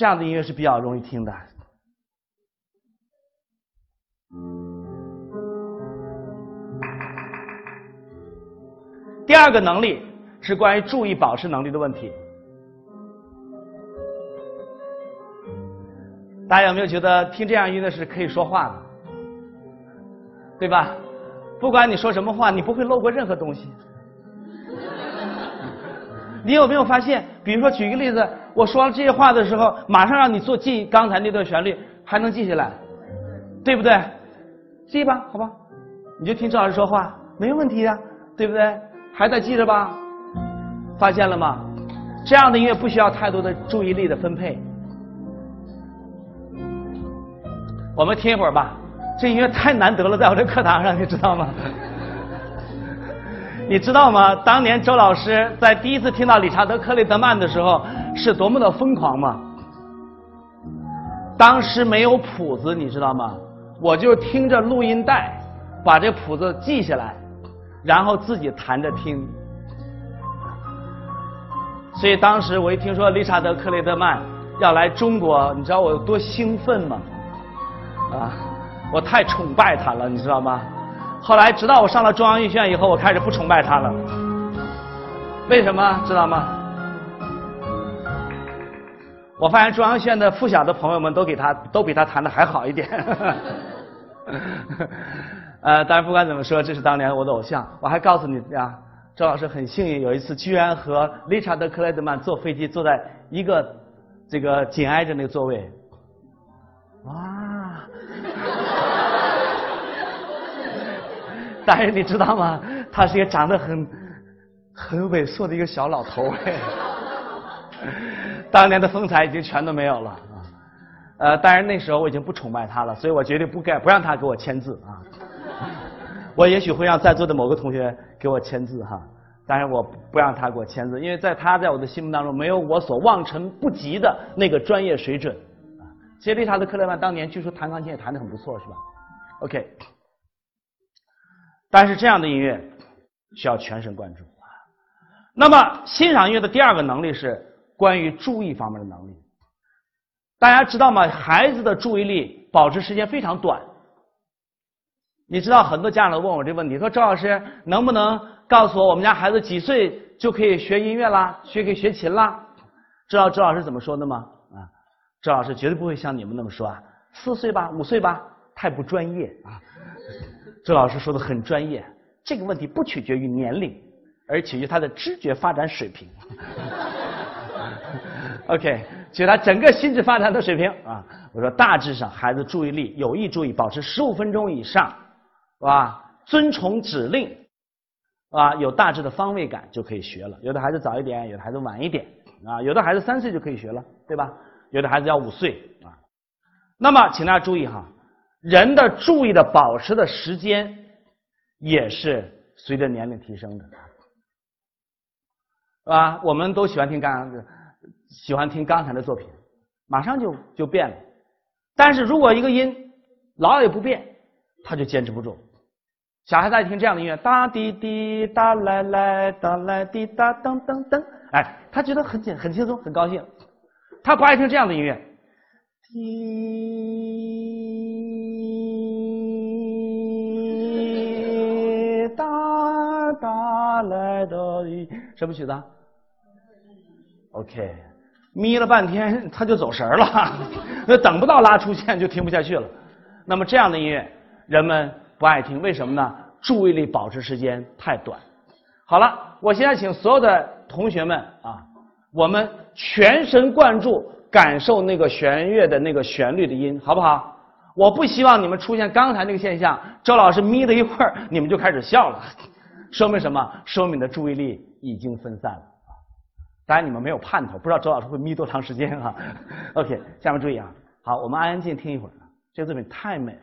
这样的音乐是比较容易听的。第二个能力是关于注意保持能力的问题。大家有没有觉得听这样音乐是可以说话的，对吧？不管你说什么话，你不会漏过任何东西。你有没有发现？比如说，举一个例子，我说了这些话的时候，马上让你做记刚才那段旋律，还能记下来，对不对？记吧，好吧，你就听赵老师说话，没问题呀，对不对？还在记着吧？发现了吗？这样的音乐不需要太多的注意力的分配。我们听一会儿吧，这音乐太难得了，在我这课堂上，你知道吗？你知道吗？当年周老师在第一次听到理查德·克雷德曼的时候，是多么的疯狂吗？当时没有谱子，你知道吗？我就听着录音带，把这谱子记下来，然后自己弹着听。所以当时我一听说理查德·克雷德曼要来中国，你知道我有多兴奋吗？啊，我太崇拜他了，你知道吗？后来直到我上了中央音乐学院以后，我开始不崇拜他了。为什么？知道吗？我发现中央音乐学院的附小的朋友们都给他都比他弹的还好一点。呃，当然不管怎么说，这是当年我的偶像。我还告诉你呀，周老师很幸运，有一次居然和理查德·克莱德曼坐飞机坐在一个这个紧挨着那个座位。但是你知道吗？他是一个长得很很猥琐的一个小老头哎，当年的风采已经全都没有了啊。呃，当然那时候我已经不崇拜他了，所以我决定不该不让他给我签字啊。我也许会让在座的某个同学给我签字哈，但是我不让他给我签字，因为在他在我的心目当中没有我所望尘不及的那个专业水准。其实理查德·克莱曼当年据说弹钢琴也弹得很不错，是吧？OK。但是这样的音乐需要全神贯注啊。那么欣赏音乐的第二个能力是关于注意方面的能力。大家知道吗？孩子的注意力保持时间非常短。你知道很多家长都问我这个问题，说周老师能不能告诉我我们家孩子几岁就可以学音乐啦，学可以学琴啦？知道周老师怎么说的吗？啊，周老师绝对不会像你们那么说啊，四岁吧，五岁吧，太不专业啊。周老师说的很专业，这个问题不取决于年龄，而取决于他的知觉发展水平。OK，就他整个心智发展的水平啊。我说大致上，孩子注意力有意注意保持十五分钟以上，是吧？遵从指令，啊，有大致的方位感就可以学了。有的孩子早一点，有的孩子晚一点，啊，有的孩子三岁就可以学了，对吧？有的孩子要五岁啊。那么，请大家注意哈。人的注意的保持的时间也是随着年龄提升的，啊？我们都喜欢听刚喜欢听刚才的作品，马上就就变了。但是如果一个音老也不变，他就坚持不住。小孩子爱听这样的音乐，哒滴滴哒来来哒来滴哒噔噔噔，哎，他觉得很简很轻松很高兴。他不爱听这样的音乐，滴。哒来的什么曲子？OK，眯了半天他就走神儿了，那等不到拉出现就听不下去了。那么这样的音乐人们不爱听，为什么呢？注意力保持时间太短。好了，我现在请所有的同学们啊，我们全神贯注感受那个弦乐的那个旋律的音，好不好？我不希望你们出现刚才那个现象，周老师眯了一会儿，你们就开始笑了。说明什么？说明你的注意力已经分散了！当然你们没有盼头，不知道周老师会眯多长时间啊？OK，下面注意啊，好，我们安安静静听一会儿，这个作品太美了。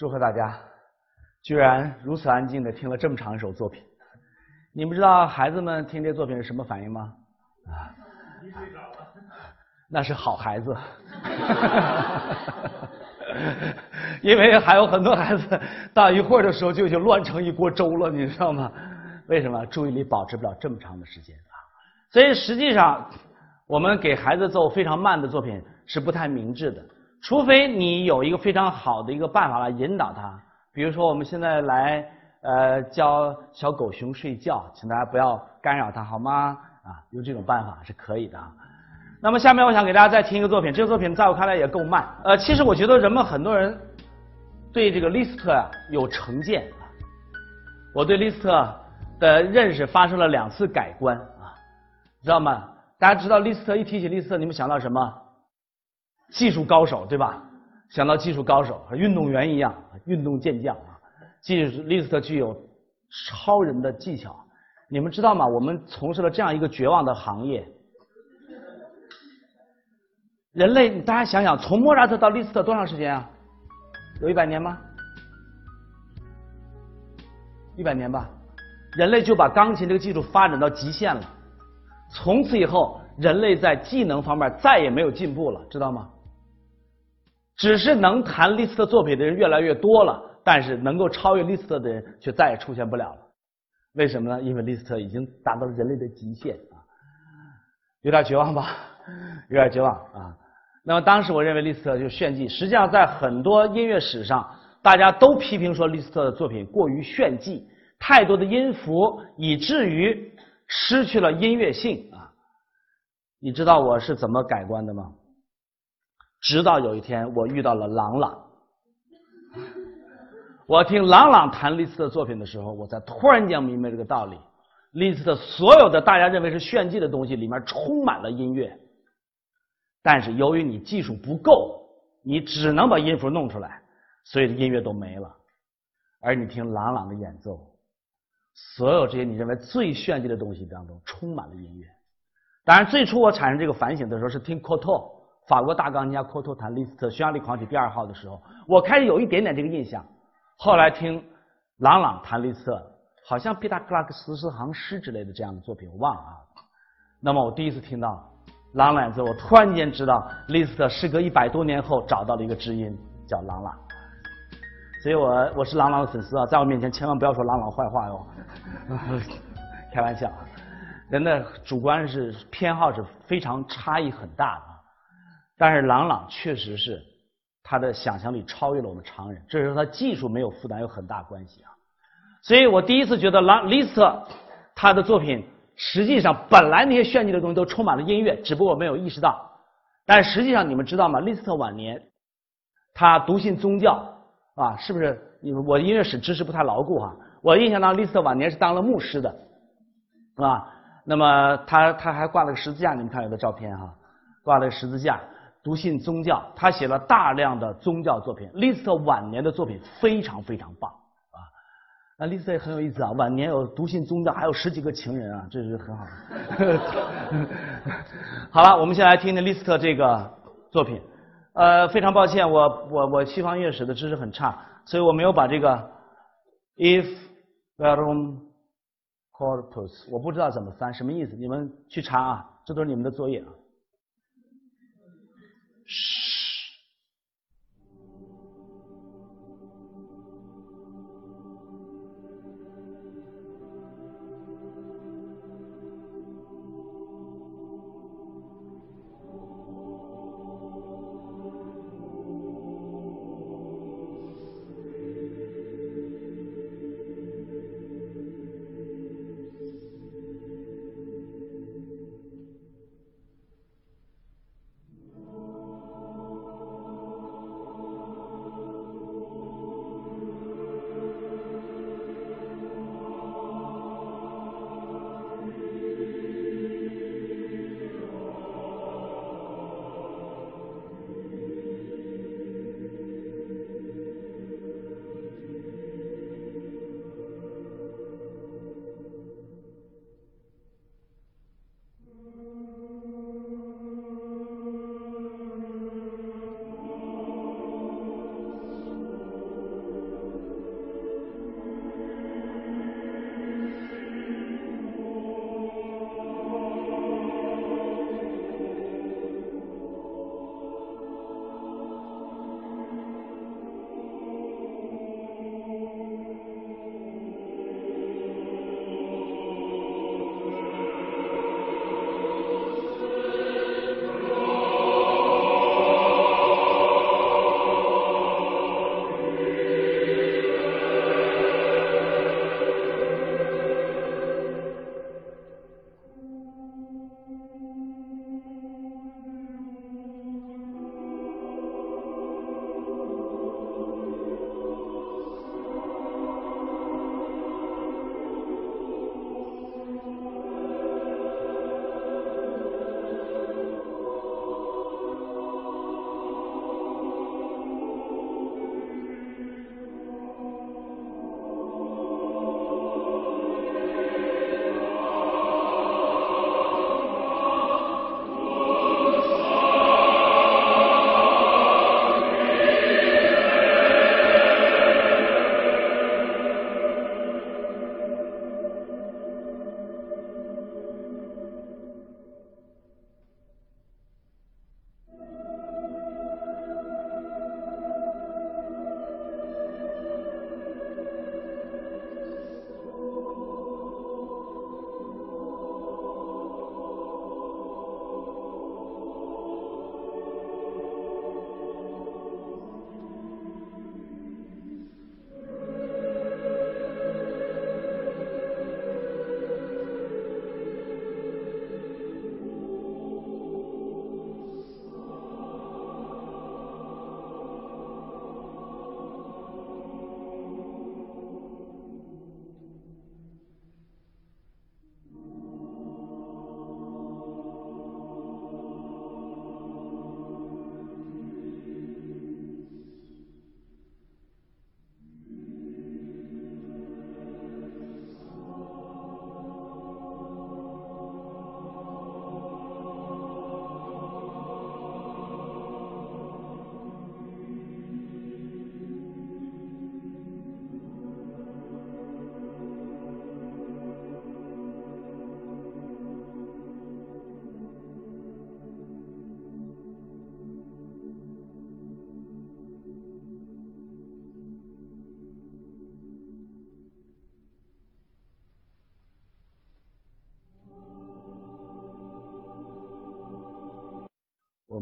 祝贺大家，居然如此安静的听了这么长一首作品。你们知道孩子们听这作品是什么反应吗？啊，你睡着了，那是好孩子。因为还有很多孩子到一会儿的时候就已经乱成一锅粥了，你知道吗？为什么注意力保持不了这么长的时间啊？所以实际上，我们给孩子奏非常慢的作品是不太明智的，除非你有一个非常好的一个办法来引导他。比如说，我们现在来呃教小狗熊睡觉，请大家不要干扰它，好吗？啊，用这种办法是可以的。那么下面我想给大家再听一个作品，这个作品在我看来也够慢。呃，其实我觉得人们很多人对这个李斯特啊有成见。我对李斯特的认识发生了两次改观啊，知道吗？大家知道李斯特一提起李斯特，你们想到什么？技术高手对吧？想到技术高手和运动员一样，运动健将啊。技术李斯特具有超人的技巧。你们知道吗？我们从事了这样一个绝望的行业。人类，大家想想，从莫扎特到李斯特多长时间啊？有一百年吗？一百年吧。人类就把钢琴这个技术发展到极限了。从此以后，人类在技能方面再也没有进步了，知道吗？只是能弹李斯特作品的人越来越多了，但是能够超越李斯特的人却再也出现不了了。为什么呢？因为李斯特已经达到了人类的极限啊，有点绝望吧？有点绝望啊。那么当时我认为李斯特就炫技，实际上在很多音乐史上，大家都批评说李斯特的作品过于炫技，太多的音符，以至于失去了音乐性啊。你知道我是怎么改观的吗？直到有一天我遇到了郎朗，我听郎朗弹李斯特作品的时候，我才突然间明白这个道理。李斯特所有的大家认为是炫技的东西，里面充满了音乐。但是由于你技术不够，你只能把音符弄出来，所以音乐都没了。而你听朗朗的演奏，所有这些你认为最炫技的东西当中充满了音乐。当然，最初我产生这个反省的时候是听科托，法国大钢琴家科托弹李斯特《匈牙利狂曲》第二号的时候，我开始有一点点这个印象。后来听朗朗弹李斯特，好像毕达哥拉斯四行诗之类的这样的作品，我忘了啊。那么我第一次听到。朗朗子，我突然间知道，李斯特时隔一百多年后找到了一个知音，叫朗朗。所以我我是朗朗的粉丝啊，在我面前千万不要说朗朗坏话哟。开玩笑，人的主观是偏好是非常差异很大的。但是朗朗确实是他的想象力超越了我们常人，这是和他技术没有负担有很大关系啊。所以我第一次觉得朗李斯特他的作品。实际上，本来那些炫技的东西都充满了音乐，只不过没有意识到。但实际上，你们知道吗？李斯特晚年，他笃信宗教啊，是不是？你我音乐史知识不太牢固哈。我印象当中，李斯特晚年是当了牧师的，啊，那么他他还挂了个十字架，你们看有的照片哈，挂了个十字架，笃信宗教。他写了大量的宗教作品。李斯特晚年的作品非常非常棒啊。那丽斯也很有意思啊，晚年有笃信宗教，还有十几个情人啊，这是很好的。好了，我们先来听听李斯特这个作品。呃，非常抱歉，我我我西方乐史的知识很差，所以我没有把这个 if verum corpus，我不知道怎么翻，什么意思？你们去查啊，这都是你们的作业啊。Shh.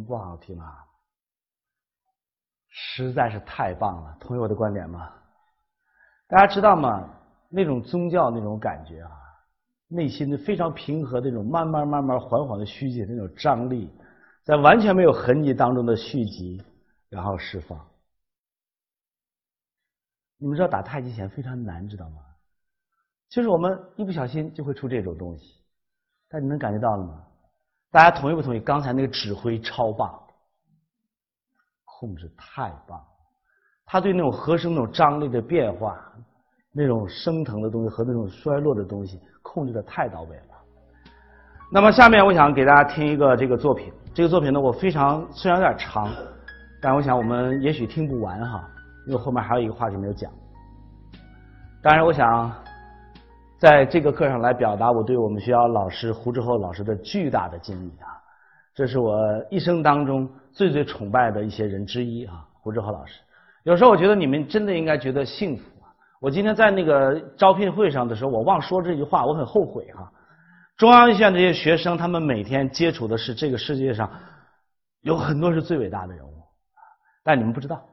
不好听啊？实在是太棒了，同意我的观点吗？大家知道吗？那种宗教那种感觉啊，内心的非常平和，那种慢慢慢慢缓缓的虚解，那种张力，在完全没有痕迹当中的续集，然后释放。你们知道打太极拳非常难，知道吗？就是我们一不小心就会出这种东西，但你能感觉到了吗？大家同意不同意？刚才那个指挥超棒，控制太棒，他对那种和声那种张力的变化。那种升腾的东西和那种衰落的东西控制的太到位了。那么下面我想给大家听一个这个作品，这个作品呢我非常虽然有点长，但我想我们也许听不完哈，因为后面还有一个话题没有讲。当然，我想在这个课上来表达我对我们学校老师胡志厚老师的巨大的敬意啊，这是我一生当中最最崇拜的一些人之一啊，胡志厚老师。有时候我觉得你们真的应该觉得幸福啊。我今天在那个招聘会上的时候，我忘说这句话，我很后悔哈。中央医院这些学生，他们每天接触的是这个世界上有很多是最伟大的人物，但你们不知道，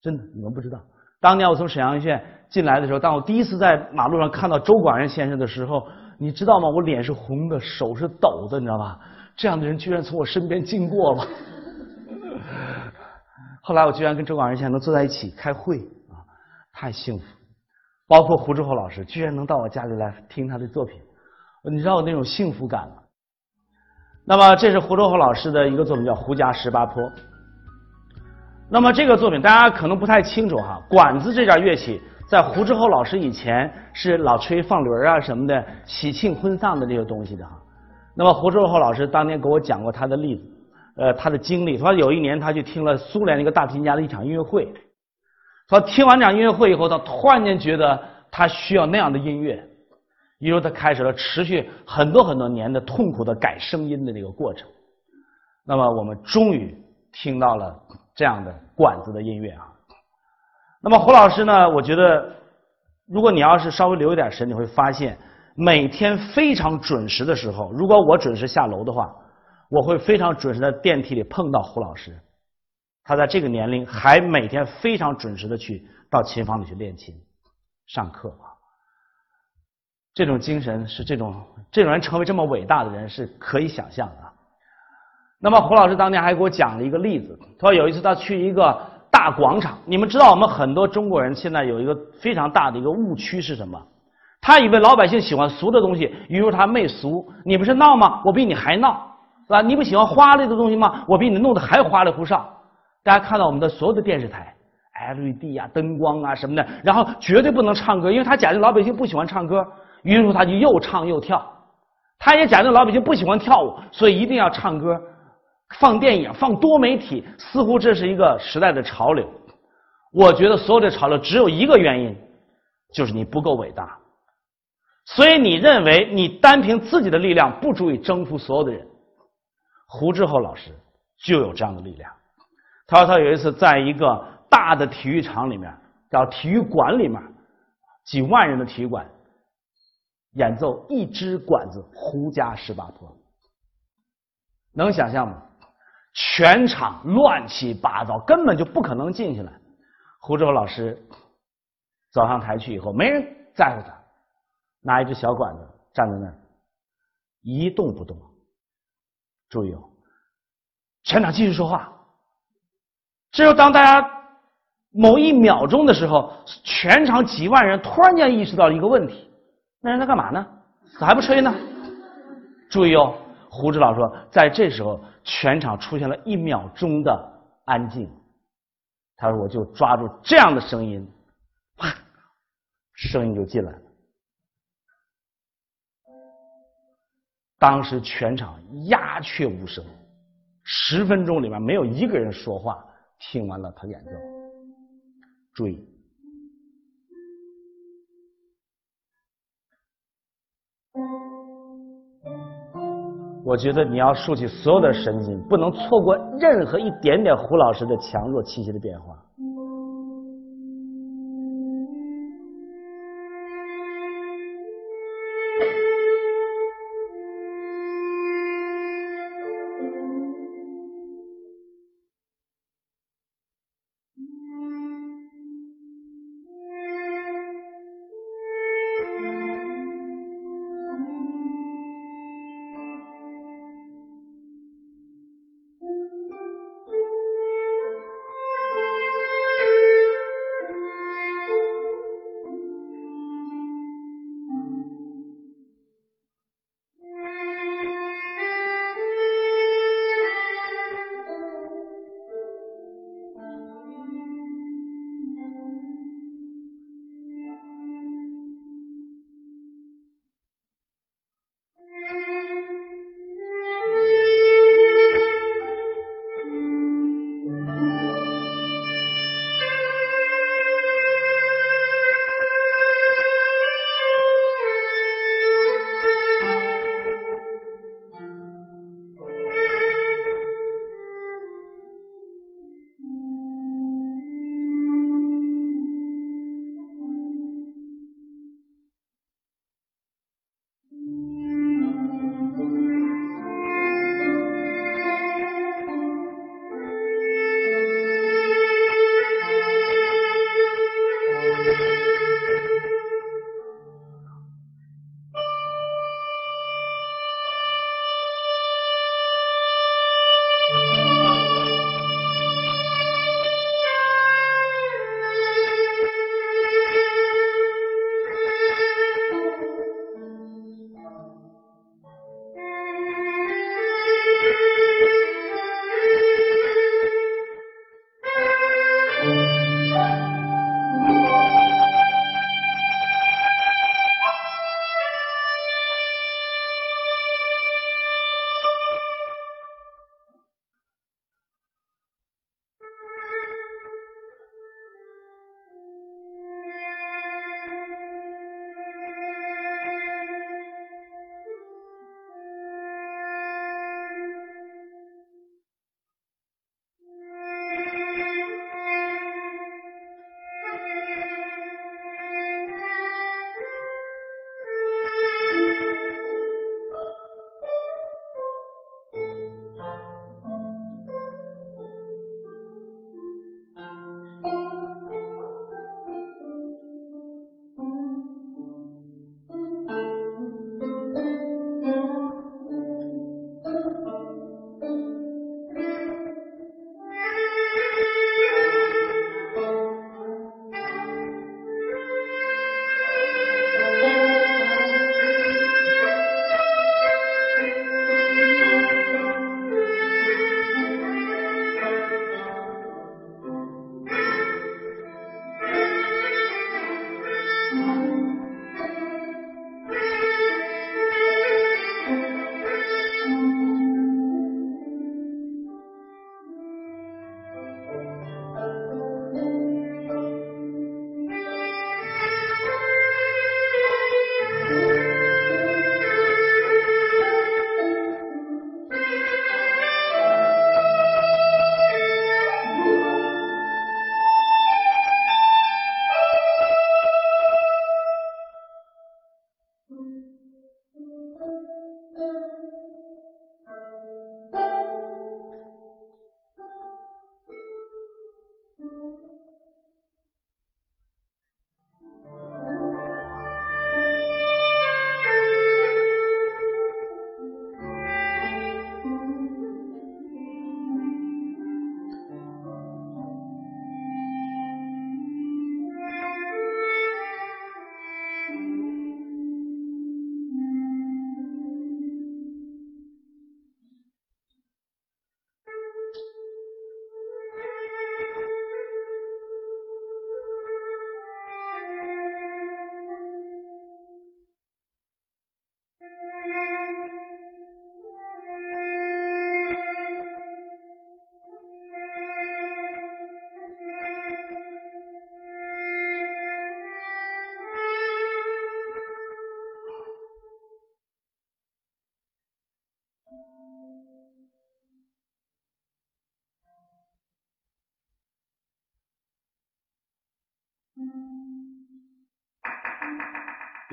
真的你们不知道。当年我从沈阳医院进来的时候，当我第一次在马路上看到周广仁先生的时候，你知道吗？我脸是红的，手是抖的，你知道吧？这样的人居然从我身边经过了。后来我居然跟周广仁先生能坐在一起开会啊。太幸福，包括胡志厚老师居然能到我家里来听他的作品，你知道我那种幸福感吗？那么这是胡志厚老师的一个作品，叫《胡家十八坡》。那么这个作品大家可能不太清楚哈，管子这件乐器在胡志厚老师以前是老吹放轮啊什么的，喜庆婚丧的这些东西的哈。那么胡志厚老师当年给我讲过他的例子，呃，他的经历，他说有一年他去听了苏联一个大提琴家的一场音乐会。他听完这场音乐会以后，他突然间觉得他需要那样的音乐，于是他开始了持续很多很多年的痛苦的改声音的这个过程。那么我们终于听到了这样的管子的音乐啊。那么胡老师呢？我觉得，如果你要是稍微留一点神，你会发现，每天非常准时的时候，如果我准时下楼的话，我会非常准时在电梯里碰到胡老师。他在这个年龄还每天非常准时的去到琴房里去练琴、上课啊，这种精神是这种这种人成为这么伟大的人是可以想象的。那么胡老师当年还给我讲了一个例子，他说有一次他去一个大广场，你们知道我们很多中国人现在有一个非常大的一个误区是什么？他以为老百姓喜欢俗的东西，于是他媚俗。你不是闹吗？我比你还闹，是吧？你不喜欢花里的东西吗？我比你弄得还花里胡哨。大家看到我们的所有的电视台，LED 啊、灯光啊什么的，然后绝对不能唱歌，因为他假定老百姓不喜欢唱歌，于是他就又唱又跳。他也假定老百姓不喜欢跳舞，所以一定要唱歌、放电影、放多媒体，似乎这是一个时代的潮流。我觉得所有的潮流只有一个原因，就是你不够伟大。所以你认为你单凭自己的力量不足以征服所有的人，胡志厚老师就有这样的力量。他说他有一次在一个大的体育场里面，叫体育馆里面，几万人的体育馆，演奏一支管子《胡家十八坡》，能想象吗？全场乱七八糟，根本就不可能静下来。胡志厚老师走上台去以后，没人在乎他，拿一只小管子站在那儿，一动不动。注意哦，全场继续说话。只有当大家某一秒钟的时候，全场几万人突然间意识到了一个问题：那人在干嘛呢？咋还不吹呢？注意哦，胡指导说，在这时候，全场出现了一秒钟的安静。他说：“我就抓住这样的声音，啪，声音就进来了。当时全场鸦雀无声，十分钟里面没有一个人说话。”听完了他演奏，注意，我觉得你要竖起所有的神经，不能错过任何一点点胡老师的强弱气息的变化。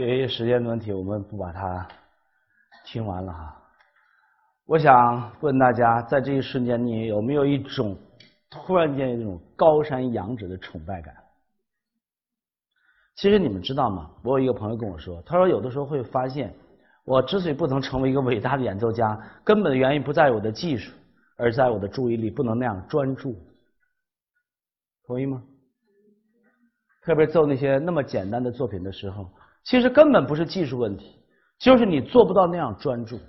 由于时间的问题，我们不把它听完了哈。我想问大家，在这一瞬间，你有没有一种突然间有一种高山仰止的崇拜感？其实你们知道吗？我有一个朋友跟我说，他说有的时候会发现，我之所以不能成为一个伟大的演奏家，根本的原因不在我的技术，而在我的注意力不能那样专注。同意吗？特别奏那些那么简单的作品的时候，其实根本不是技术问题，就是你做不到那样专注。